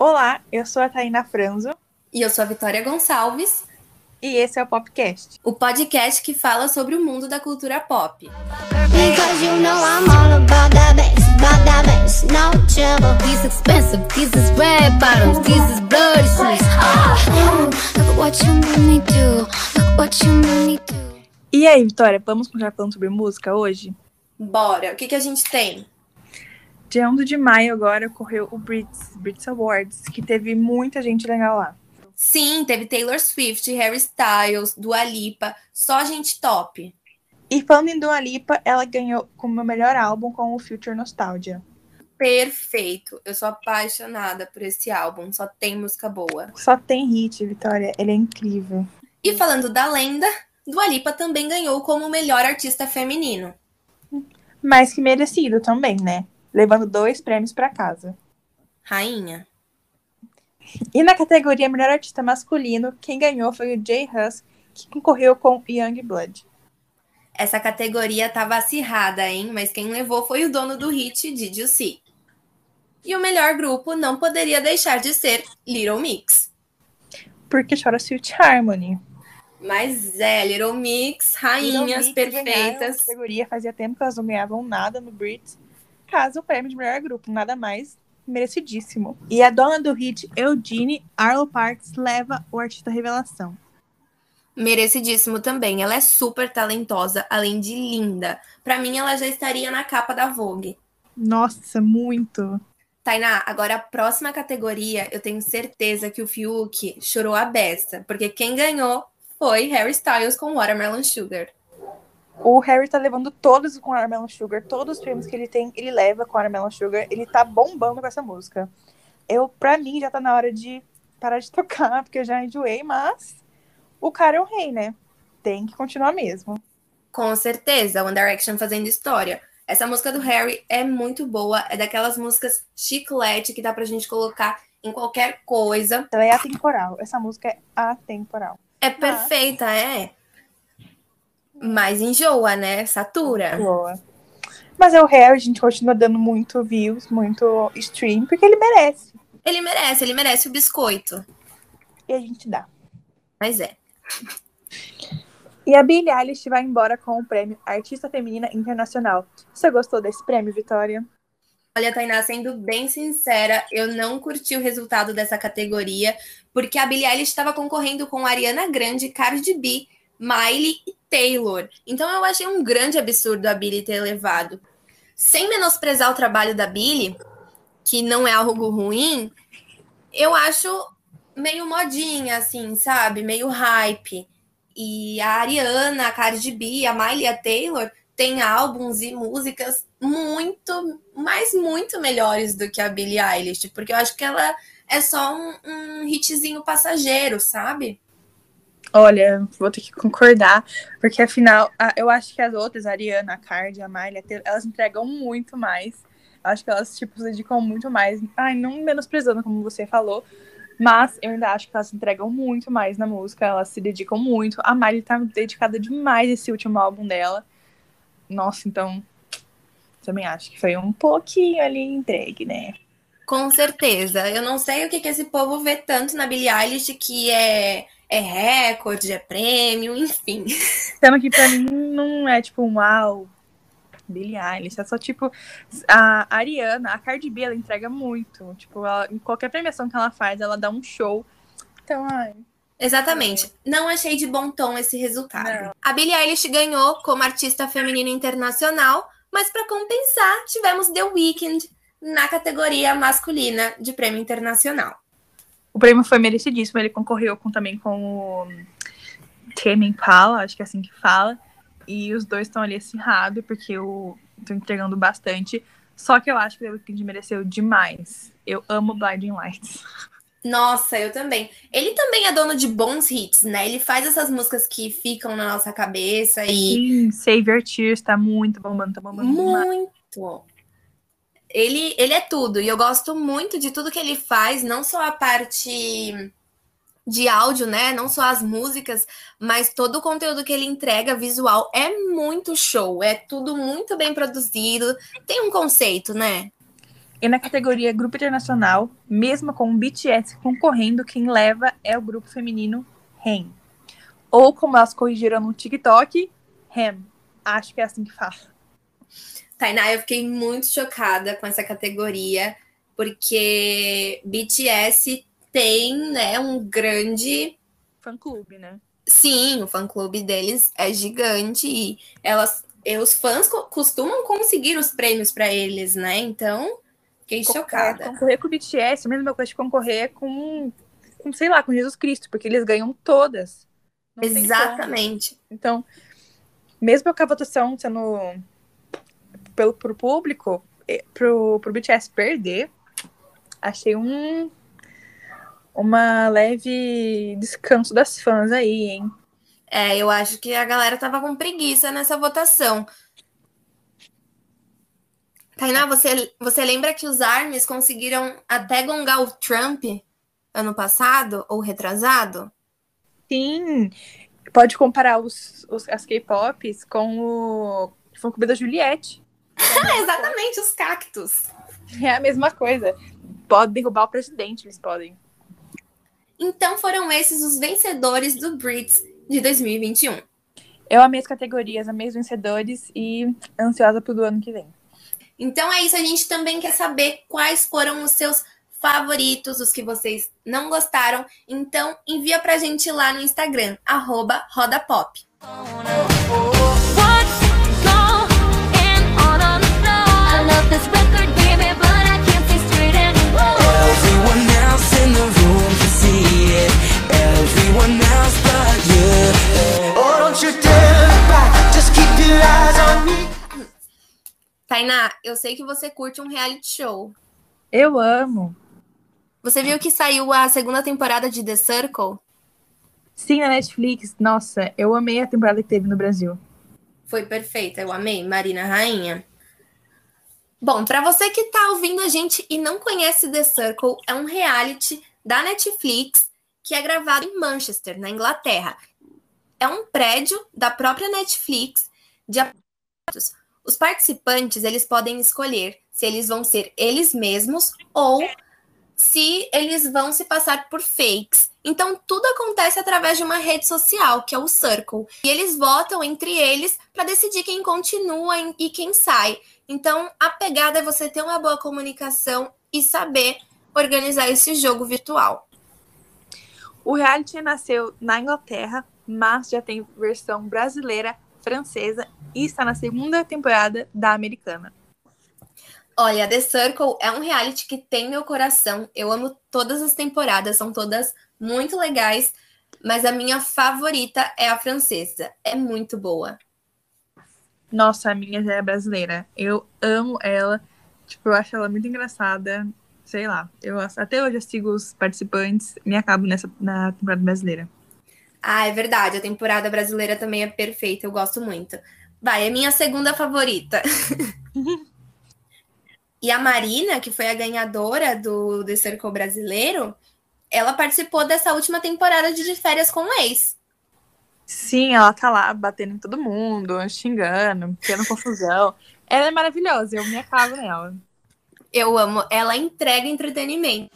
Olá, eu sou a Taina Franzo. E eu sou a Vitória Gonçalves. E esse é o Popcast. O podcast que fala sobre o mundo da cultura pop. Do. E aí, Vitória, vamos continuar falando sobre música hoje? Bora, o que, que a gente tem? Dia 11 de maio agora ocorreu o Brits, Brits Awards, que teve muita gente legal lá. Sim, teve Taylor Swift, Harry Styles, Dua Lipa, só gente top. E falando em Dua Lipa, ela ganhou como melhor álbum com o Future Nostalgia. Perfeito. Eu sou apaixonada por esse álbum, só tem música boa. Só tem hit, Vitória, ele é incrível. E falando da lenda, Dua Lipa também ganhou como melhor artista feminino. Mais que merecido também, né? Levando dois prêmios para casa. Rainha. E na categoria Melhor Artista Masculino, quem ganhou foi o Jay Huss, que concorreu com Young Blood. Essa categoria tava acirrada, hein? Mas quem levou foi o dono do hit, Did You See? E o melhor grupo não poderia deixar de ser Little Mix. Porque chora Sweet Harmony. Mas é, Little Mix, Little rainhas Mix ganharam a perfeitas. categoria fazia tempo que elas não ganhavam nada no Brits. Caso o prêmio de melhor grupo, nada mais merecidíssimo. E a dona do hit, Eugene Arlo Parks, leva o artista revelação. Merecidíssimo também. Ela é super talentosa, além de linda. Pra mim, ela já estaria na capa da Vogue. Nossa, muito. Tainá, agora a próxima categoria, eu tenho certeza que o Fiuk chorou a beça, porque quem ganhou foi Harry Styles com Watermelon Sugar. O Harry tá levando todos com Watermelon Sugar. Todos os prêmios que ele tem, ele leva com Watermelon Sugar. Ele tá bombando com essa música. Eu, pra mim, já tá na hora de parar de tocar, porque eu já enjoei, mas o cara é o rei, né? Tem que continuar mesmo. Com certeza, One Direction fazendo história. Essa música do Harry é muito boa, é daquelas músicas chiclete que dá pra gente colocar em qualquer coisa. Ela é atemporal. Essa música é atemporal. É perfeita, é. Mas enjoa, né? Satura. Boa. Mas é o Harry, a gente continua dando muito views, muito stream, porque ele merece. Ele merece, ele merece o biscoito. E a gente dá. Mas é. E a Billie Eilish vai embora com o prêmio Artista Feminina Internacional. Você gostou desse prêmio, Vitória? Olha, Tainá, sendo bem sincera, eu não curti o resultado dessa categoria, porque a Billie Eilish estava concorrendo com Ariana Grande, Cardi B, Miley e Taylor. Então eu achei um grande absurdo a Billie ter levado. Sem menosprezar o trabalho da Billie, que não é algo ruim, eu acho meio modinha, assim, sabe? Meio hype. E a Ariana, a Cardi B, a Miley a Taylor têm álbuns e músicas muito, mas muito melhores do que a Billie Eilish, porque eu acho que ela é só um, um hitzinho passageiro, sabe? Olha, vou ter que concordar, porque afinal, a- eu acho que as outras, a Ariana, a Cardi, a Miley, elas entregam muito mais. Eu acho que elas, tipo, se dedicam muito mais. Ai, não menosprezando, como você falou, mas eu ainda acho que elas entregam muito mais na música, elas se dedicam muito. A Miley tá dedicada demais esse último álbum dela. Nossa, então, também acho que foi um pouquinho ali entregue, né? Com certeza. Eu não sei o que, que esse povo vê tanto na Billie Eilish, que é, é recorde, é prêmio, enfim. Sendo que pra mim não é tipo um uau, Billie Eilish. É só tipo a Ariana, a Cardi B, ela entrega muito. Tipo, ela- em qualquer premiação que ela faz, ela dá um show. Então, ai. Exatamente. Não achei de bom tom esse resultado. Não. A Billie Eilish ganhou como artista feminina internacional, mas para compensar, tivemos The Weeknd na categoria masculina de prêmio internacional. O prêmio foi merecidíssimo. Ele concorreu com, também com o Tame Impala, acho que é assim que fala. E os dois estão ali acirrados, porque eu tô entregando bastante. Só que eu acho que o The Weeknd mereceu demais. Eu amo Blinding Lights. Nossa, eu também. Ele também é dono de bons hits, né? Ele faz essas músicas que ficam na nossa cabeça e Sim, Save Your Tears tá muito bombando, tá bombando demais. Ele, ele é tudo, e eu gosto muito de tudo que ele faz, não só a parte de áudio, né? Não só as músicas, mas todo o conteúdo que ele entrega visual é muito show, é tudo muito bem produzido, tem um conceito, né? E na categoria Grupo Internacional, mesmo com o BTS concorrendo, quem leva é o grupo feminino REM. Ou como elas corrigiram no TikTok, REM. Acho que é assim que fala. Tainá, eu fiquei muito chocada com essa categoria, porque BTS tem, né, um grande fã-clube, né? Sim, o fã-clube deles é gigante e elas, e os fãs co costumam conseguir os prêmios para eles, né? Então, fiquei chocada. Concorrer com o BTS, a mesma coisa de concorrer com, com, sei lá, com Jesus Cristo, porque eles ganham todas. Não Exatamente. Então, mesmo com a votação sendo pelo pro público, pro, pro BTS perder, achei um uma leve descanso das fãs aí, hein? É, eu acho que a galera tava com preguiça nessa votação. Tainá, você, você lembra que os ARMYs conseguiram até gongar o Trump ano passado ou retrasado? Sim, pode comparar os, os as K-pops com o fã clube da Juliette. É Exatamente, os cactos. É a mesma coisa. Pode derrubar o presidente, eles podem. Então foram esses os vencedores do Brits de 2021. Eu amei as categorias, amei os vencedores e ansiosa pelo ano que vem. Então é isso, a gente também quer saber quais foram os seus favoritos, os que vocês não gostaram. Então envia pra gente lá no Instagram, arroba rodapop. Tainá, eu sei que você curte um reality show. Eu amo. Você viu que saiu a segunda temporada de The Circle? Sim, na Netflix. Nossa, eu amei a temporada que teve no Brasil. Foi perfeita, eu amei. Marina Rainha. Bom, para você que está ouvindo a gente e não conhece The Circle, é um reality da Netflix que é gravado em Manchester, na Inglaterra. É um prédio da própria Netflix de os participantes, eles podem escolher se eles vão ser eles mesmos ou se eles vão se passar por fakes. Então, tudo acontece através de uma rede social, que é o Circle. E eles votam entre eles para decidir quem continua e quem sai. Então, a pegada é você ter uma boa comunicação e saber organizar esse jogo virtual. O reality nasceu na Inglaterra, mas já tem versão brasileira, francesa e está na segunda temporada da americana. Olha, The Circle é um reality que tem meu coração. Eu amo todas as temporadas, são todas muito legais, mas a minha favorita é a francesa. É muito boa. Nossa, a minha já é brasileira. Eu amo ela. Tipo, eu acho ela muito engraçada. Sei lá. Eu até hoje eu sigo os participantes e me acabo nessa na temporada brasileira. Ah, é verdade. A temporada brasileira também é perfeita. Eu gosto muito. Vai, é minha segunda favorita. e a Marina, que foi a ganhadora do The Circle brasileiro, ela participou dessa última temporada de, de férias com o ex. Sim, ela tá lá batendo em todo mundo, xingando, tendo confusão. Ela é maravilhosa, eu me acabo nela. Eu amo, ela entrega entretenimento.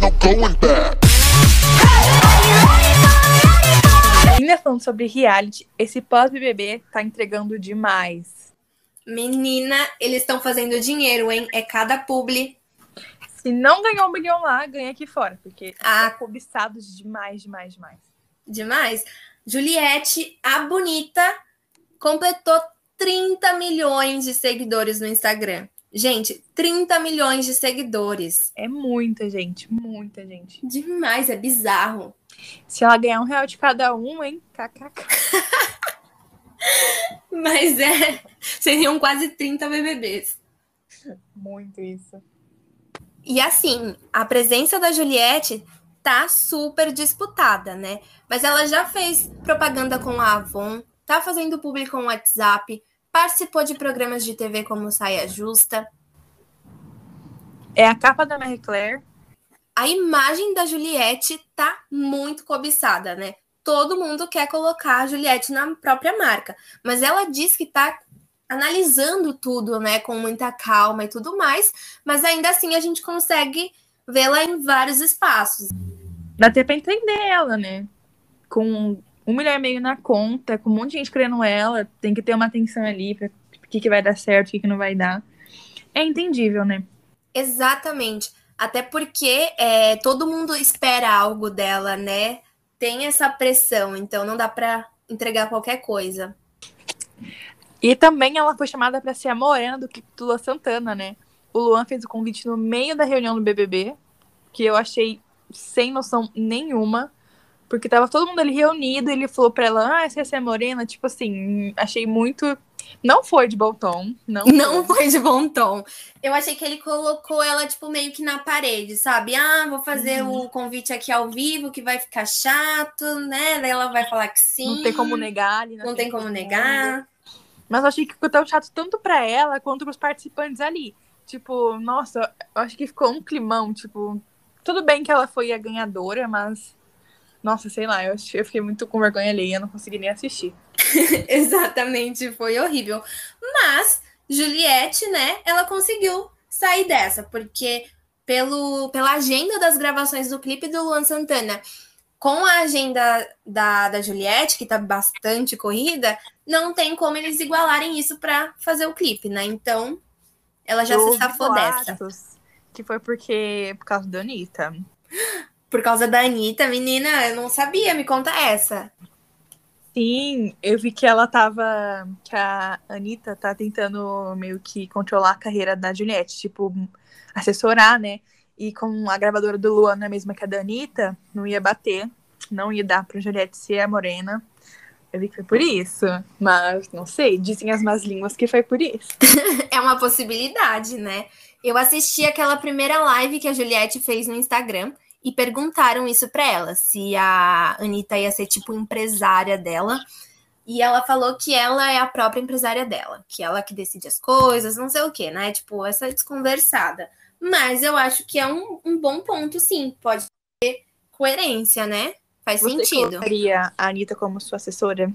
No going back. Ainda falando sobre reality, esse pós-BBB tá entregando demais. Menina, eles estão fazendo dinheiro, hein? É cada publi. Se não ganhar um milhão lá, ganha aqui fora, porque ah, cobiçados demais, demais, demais. Demais. Juliette, a bonita, completou 30 milhões de seguidores no Instagram. Gente, 30 milhões de seguidores. É muita gente, muita gente. Demais, é bizarro. Se ela ganhar um real de cada um, hein? KKK. Mas é, seriam quase 30 BBBs. Muito isso. E assim, a presença da Juliette tá super disputada, né? Mas ela já fez propaganda com a Avon, tá fazendo público com o WhatsApp, Participou de programas de TV como Saia Justa. É a capa da Marie Claire. a imagem da Juliette tá muito cobiçada, né? Todo mundo quer colocar a Juliette na própria marca, mas ela diz que tá analisando tudo, né, com muita calma e tudo mais, mas ainda assim a gente consegue vê-la em vários espaços. Dá até pra entender ela, né? Com um milhão e meio na conta, com um monte de gente querendo ela, tem que ter uma atenção ali pra o que, que vai dar certo, o que, que não vai dar. É entendível, né? Exatamente. Até porque é, todo mundo espera algo dela, né? Tem essa pressão, então não dá pra entregar qualquer coisa. E também ela foi chamada para ser a morena do clipe do Luan Santana, né? O Luan fez o convite no meio da reunião do BBB, que eu achei sem noção nenhuma, porque tava todo mundo ali reunido, e ele falou pra ela, ah, essa ia ser a morena, tipo assim, achei muito... Não foi de bom tom, não. Não foi de bom tom. Eu achei que ele colocou ela, tipo, meio que na parede, sabe? Ah, vou fazer Uhum. o convite aqui ao vivo, que vai ficar chato, né? Daí ela vai falar que sim. Não tem como negar na Não tem como negar. mundo. Mas eu achei que ficou tão chato tanto pra ela quanto pros participantes ali. Tipo, nossa, eu acho que ficou um climão, tipo... Tudo bem que ela foi a ganhadora, mas... Nossa, sei lá, eu, eu fiquei muito com vergonha alheia, não consegui nem assistir. Exatamente, foi horrível. Mas Juliette, né, ela conseguiu sair dessa, porque pelo, pela agenda das gravações do clipe do Luan Santana, com a agenda da, da Juliette, que tá bastante corrida, não tem como eles igualarem isso para fazer o clipe, né? Então, ela já Eu se safou dessa. Que foi porque... Por causa da Anitta. Por causa da Anitta, menina, eu não sabia, me conta essa. Sim, eu vi que ela tava. Que a Anitta tá tentando meio que controlar a carreira da Juliette, tipo, assessorar, né? E com a gravadora do Luan não é mesma que a da Anitta, não ia bater, não ia dar pra Juliette ser a morena. Eu vi que foi por isso, mas não sei, dizem as más línguas que foi por isso. É uma possibilidade, né? Eu assisti aquela primeira live que a Juliette fez no Instagram e perguntaram isso pra ela, se a Anitta ia ser tipo empresária dela. E ela falou que ela é a própria empresária dela, que ela que decide as coisas, não sei o que, né? Tipo, essa desconversada. Mas eu acho que é um, um bom ponto, sim. Pode ter coerência, né? Faz Você sentido. colocaria a Anitta como sua assessora?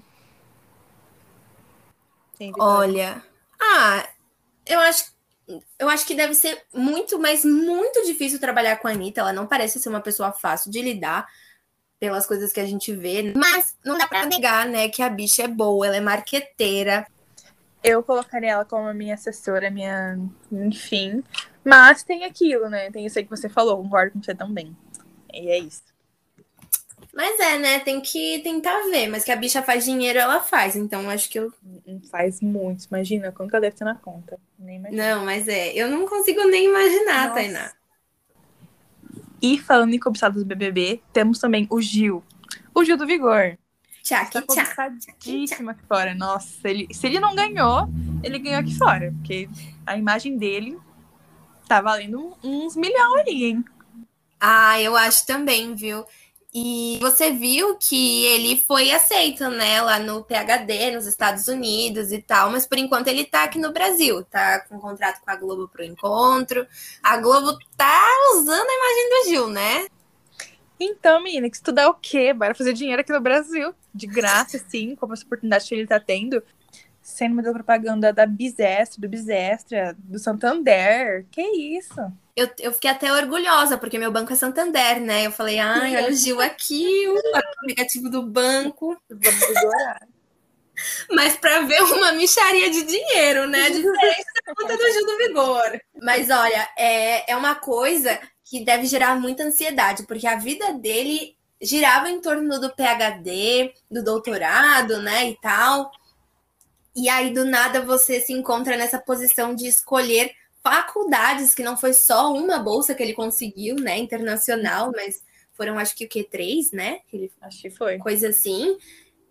Olha, ah, eu acho, eu acho que deve ser muito, mas muito difícil trabalhar com a Anitta. Ela não parece ser uma pessoa fácil de lidar pelas coisas que a gente vê. Mas não dá pra negar, né, que a bicha é boa, ela é marqueteira. Eu colocaria ela como minha assessora, minha. Enfim. Mas tem aquilo, né? Tem isso aí que você falou, concordo com você também. E é isso. Mas é, né, tem que tentar ver. Mas que a bicha faz dinheiro, ela faz. Então acho que eu. Faz muito. Imagina quanto ela deve ter na conta. Nem. Não, mas é. Eu não consigo nem imaginar, Nossa. Tainá. E falando em cobiçados do BBB, temos também o Gil. O Gil do Vigor. Tchau, Tá cobiçadíssimo aqui fora. Nossa, ele, se ele não ganhou, ele ganhou aqui fora. Porque a imagem dele tá valendo uns milhões ali, hein? Ah, eu acho também, viu? E você viu que ele foi aceito, né, lá no PhD, nos Estados Unidos e tal, mas por enquanto ele tá aqui no Brasil, tá com contrato com a Globo pro encontro. A Globo tá usando a imagem do Gil, né? Então, menina, que estudar o quê? Bora fazer dinheiro aqui no Brasil. De graça, sim, com essa oportunidade que ele tá tendo. Sendo uma propaganda da Bisestra, do Bisestra, do Santander. Que isso? Eu, eu fiquei até orgulhosa, porque meu banco é Santander, né? Eu falei, ai, olha o Gil aqui, o aplicativo do banco. Vamos. Mas para ver uma micharia de dinheiro, né? Diferente da conta do Gil do Vigor. Mas olha, é, é uma coisa que deve gerar muita ansiedade, porque a vida dele girava em torno do PhD, do doutorado, né? E tal. E aí, do nada, você se encontra nessa posição de escolher faculdades, que não foi só uma bolsa que ele conseguiu, né? Internacional, mas foram acho que o quê? Três, né? Que ele Acho que foi. coisa assim,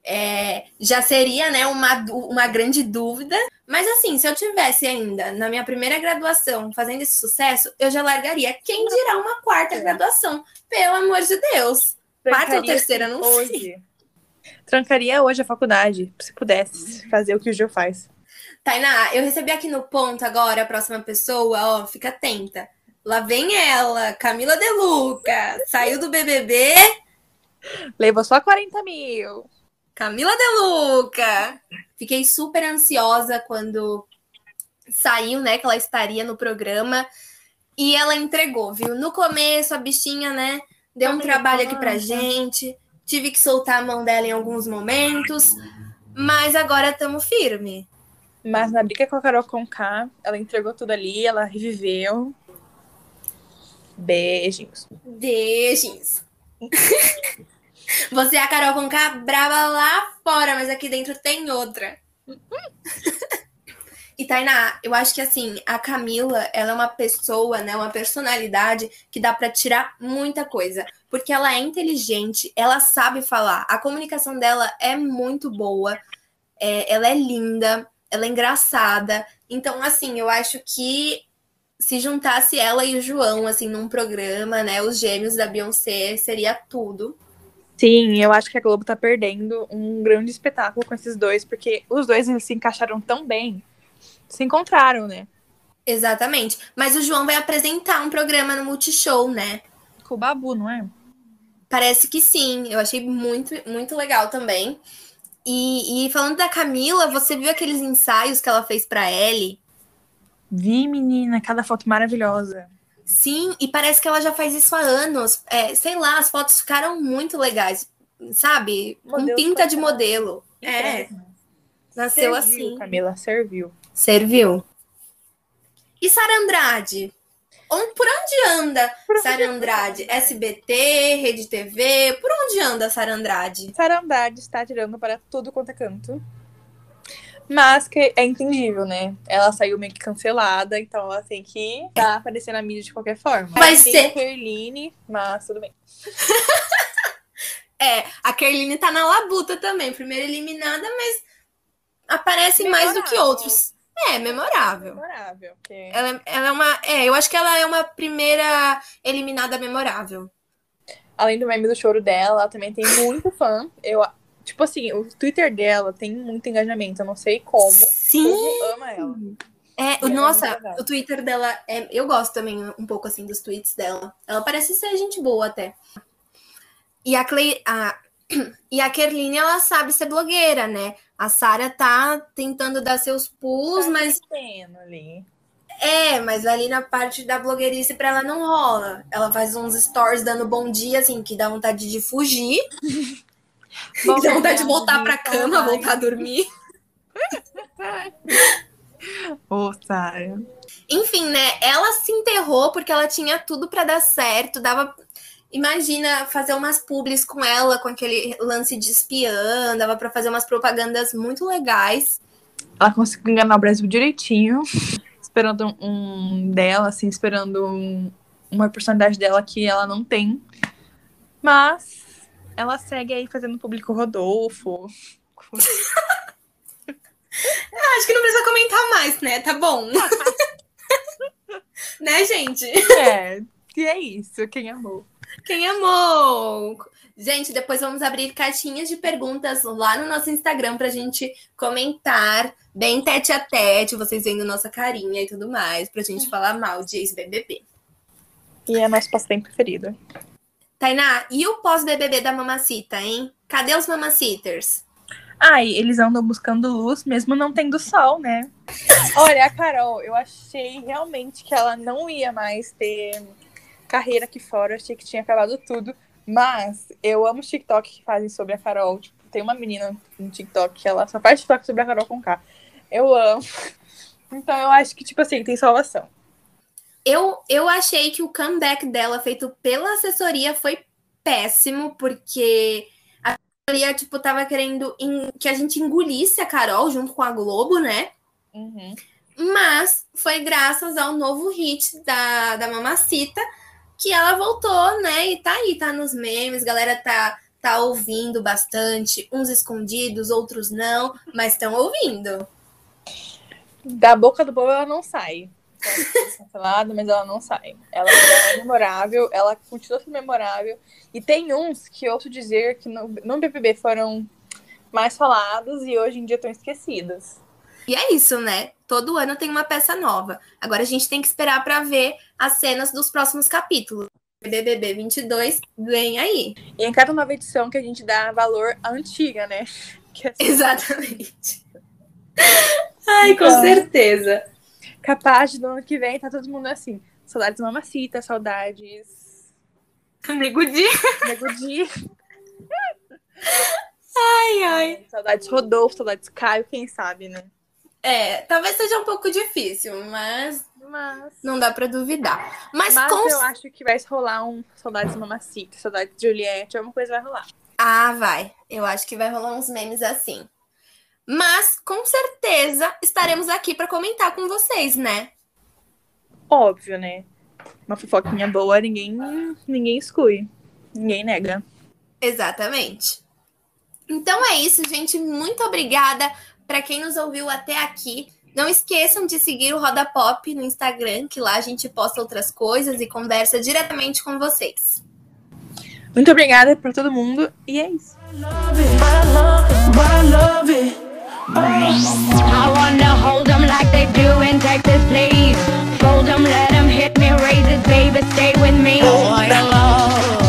é, já seria né, uma, uma grande dúvida. Mas assim, se eu tivesse ainda na minha primeira graduação fazendo esse sucesso, eu já largaria. Quem dirá uma quarta É. graduação? Pelo amor de Deus. Quarta ou terceira, não sei. Trancaria hoje a faculdade, se pudesse fazer o que o Gil faz. Tainá, eu recebi aqui no ponto agora a próxima pessoa, ó, fica atenta. Lá vem ela, Camila De Luca. Saiu do BBB. Levou só 40 mil. Camila De Luca. Fiquei super ansiosa quando saiu, né, que ela estaria no programa. E ela entregou, viu? No começo, a bichinha, né, deu um trabalho aqui pra gente. Tive que soltar a mão dela em alguns momentos. Mas agora estamos firme. Mas na briga com a Carol Conká, ela entregou tudo ali, ela reviveu. Beijinhos. Beijinhos. Você é a Carol Conká brava lá fora, mas aqui dentro tem outra. E Tainá, eu acho que assim, a Camila, ela é uma pessoa, né, uma personalidade que dá para tirar muita coisa, porque ela é inteligente, ela sabe falar, a comunicação dela é muito boa, é, ela é linda, ela é engraçada. Então, assim, eu acho que se juntasse ela e o João, assim, num programa, né, os gêmeos da Beyoncé, seria tudo. Sim, eu acho que a Globo tá perdendo um grande espetáculo com esses dois, porque os dois eles se encaixaram tão bem se encontraram, né? Exatamente. Mas o João vai apresentar um programa no Multishow, né? Com o Babu, não é? Parece que sim. Eu achei muito, muito legal também. E, e falando da Camila, você viu aqueles ensaios que ela fez pra Ellie? Vi, menina, cada foto maravilhosa. Sim, e parece que ela já faz isso há anos. É, sei lá, as fotos ficaram muito legais, sabe? Com pinta de modelo. É. Nasceu serviu, assim. Camila, serviu. Serviu. E Sara Andrade? Por onde anda Sara Andrade? SBT, Rede TV? Por onde anda Sara Andrade? Sara Andrade está tirando para tudo quanto é canto. Mas que é entendível, né? Ela saiu meio que cancelada, então ela tem que tá aparecer na mídia de qualquer forma. Vai Tem ser. Kerline, mas tudo bem. É, a Kerline tá na labuta também, primeira eliminada, mas aparece mais do que outros. É, memorável. Memorável. porque- Ela, ela é uma. É, eu acho que ela é uma primeira eliminada memorável. Além do meme do choro dela, ela também tem muito fã. Eu, tipo assim, o Twitter dela tem muito engajamento. Eu não sei como. Sim! povo ama ela. É, ela é nossa, legal. o Twitter dela é. Eu gosto também um pouco assim dos tweets dela. Ela parece ser gente boa até. E a Clay. A, e a Kerline, ela sabe ser blogueira, né? A Sara tá tentando dar seus pulos, Tá mas ali. é, mas ali na parte da blogueirice pra ela não rola. Ela faz uns stories dando bom dia, assim, que dá vontade de fugir, Bom dá vontade de voltar pra cama, vai. voltar a dormir. Ô, Sara. Enfim, né? Ela se enterrou porque ela tinha tudo pra dar certo. Dava. Imagina fazer umas publis com ela, com aquele lance de espiã, dava pra fazer umas propagandas muito legais. Ela conseguiu enganar o Brasil direitinho. Esperando um dela, assim, esperando um- uma personalidade dela que ela não tem. Mas ela segue aí fazendo público Rodolfo. Acho que não precisa comentar mais, né? Tá bom. né, gente? É, e é isso, quem amou. Quem amou? Gente, depois vamos abrir caixinhas de perguntas lá no nosso Instagram pra gente comentar bem tete a tete, vocês vendo nossa carinha e tudo mais, pra gente falar mal de ex-BBB. E é nosso passatempo preferido. Tainá, e o pós-BBB da Mamacita, hein? Cadê os Mamacitters? Ai, eles andam buscando luz, mesmo não tendo sol, né? Olha, a Carol, eu achei realmente que ela não ia mais ter carreira aqui fora. Eu achei que tinha acabado tudo. Mas eu amo os TikTok que fazem sobre a Carol. Tipo, tem uma menina no TikTok que ela só faz TikTok sobre a Carol com K. Eu amo. Então eu acho que, tipo assim, tem salvação. Eu, eu achei que o comeback dela feito pela assessoria foi péssimo, porque a assessoria, tipo, tava querendo en- que a gente engolisse a Carol junto com a Globo, né? Uhum. Mas foi graças ao novo hit da, da Mamacita que ela voltou, né? E tá aí, tá nos memes, galera tá, tá ouvindo bastante, uns escondidos, outros não, mas estão ouvindo. Da boca do povo ela não sai. Cancelada, mas ela não sai. Ela é memorável, ela continua sendo memorável. E tem uns que ouço dizer que no, no BBB foram mais falados e hoje em dia estão esquecidos. E é isso, né? Todo ano tem uma peça nova. Agora a gente tem que esperar para ver as cenas dos próximos capítulos. BBB 22 vem aí. E em cada nova edição que a gente dá valor à antiga, né? É assim. Exatamente. Ai, então, com certeza. Capaz do ano que vem tá todo mundo assim. Saudades Mamacita, saudades. Negudi. Negudi. ai, ai. Saudades Rodolfo, saudades Caio, quem sabe, né? É, talvez seja um pouco difícil, mas, mas... não dá para duvidar. Mas, mas com... eu acho que vai rolar um Saudades Mamacita, Saudades Juliette, alguma coisa vai rolar. Ah, vai. Eu acho que vai rolar uns memes assim. Mas, com certeza, estaremos aqui para comentar com vocês, né? Óbvio, né? Uma fofoquinha boa, ninguém, ninguém exclui. Ninguém nega. Exatamente. Então é isso, gente. Muito obrigada para quem nos ouviu até aqui, não esqueçam de seguir o Roda Pop no Instagram, que lá a gente posta outras coisas e conversa diretamente com vocês. Muito obrigada para todo mundo e é isso. I wanna hold them like they do in Texas, please. Fold them, let them hit me, raise it, baby, stay with me. Oh, my love.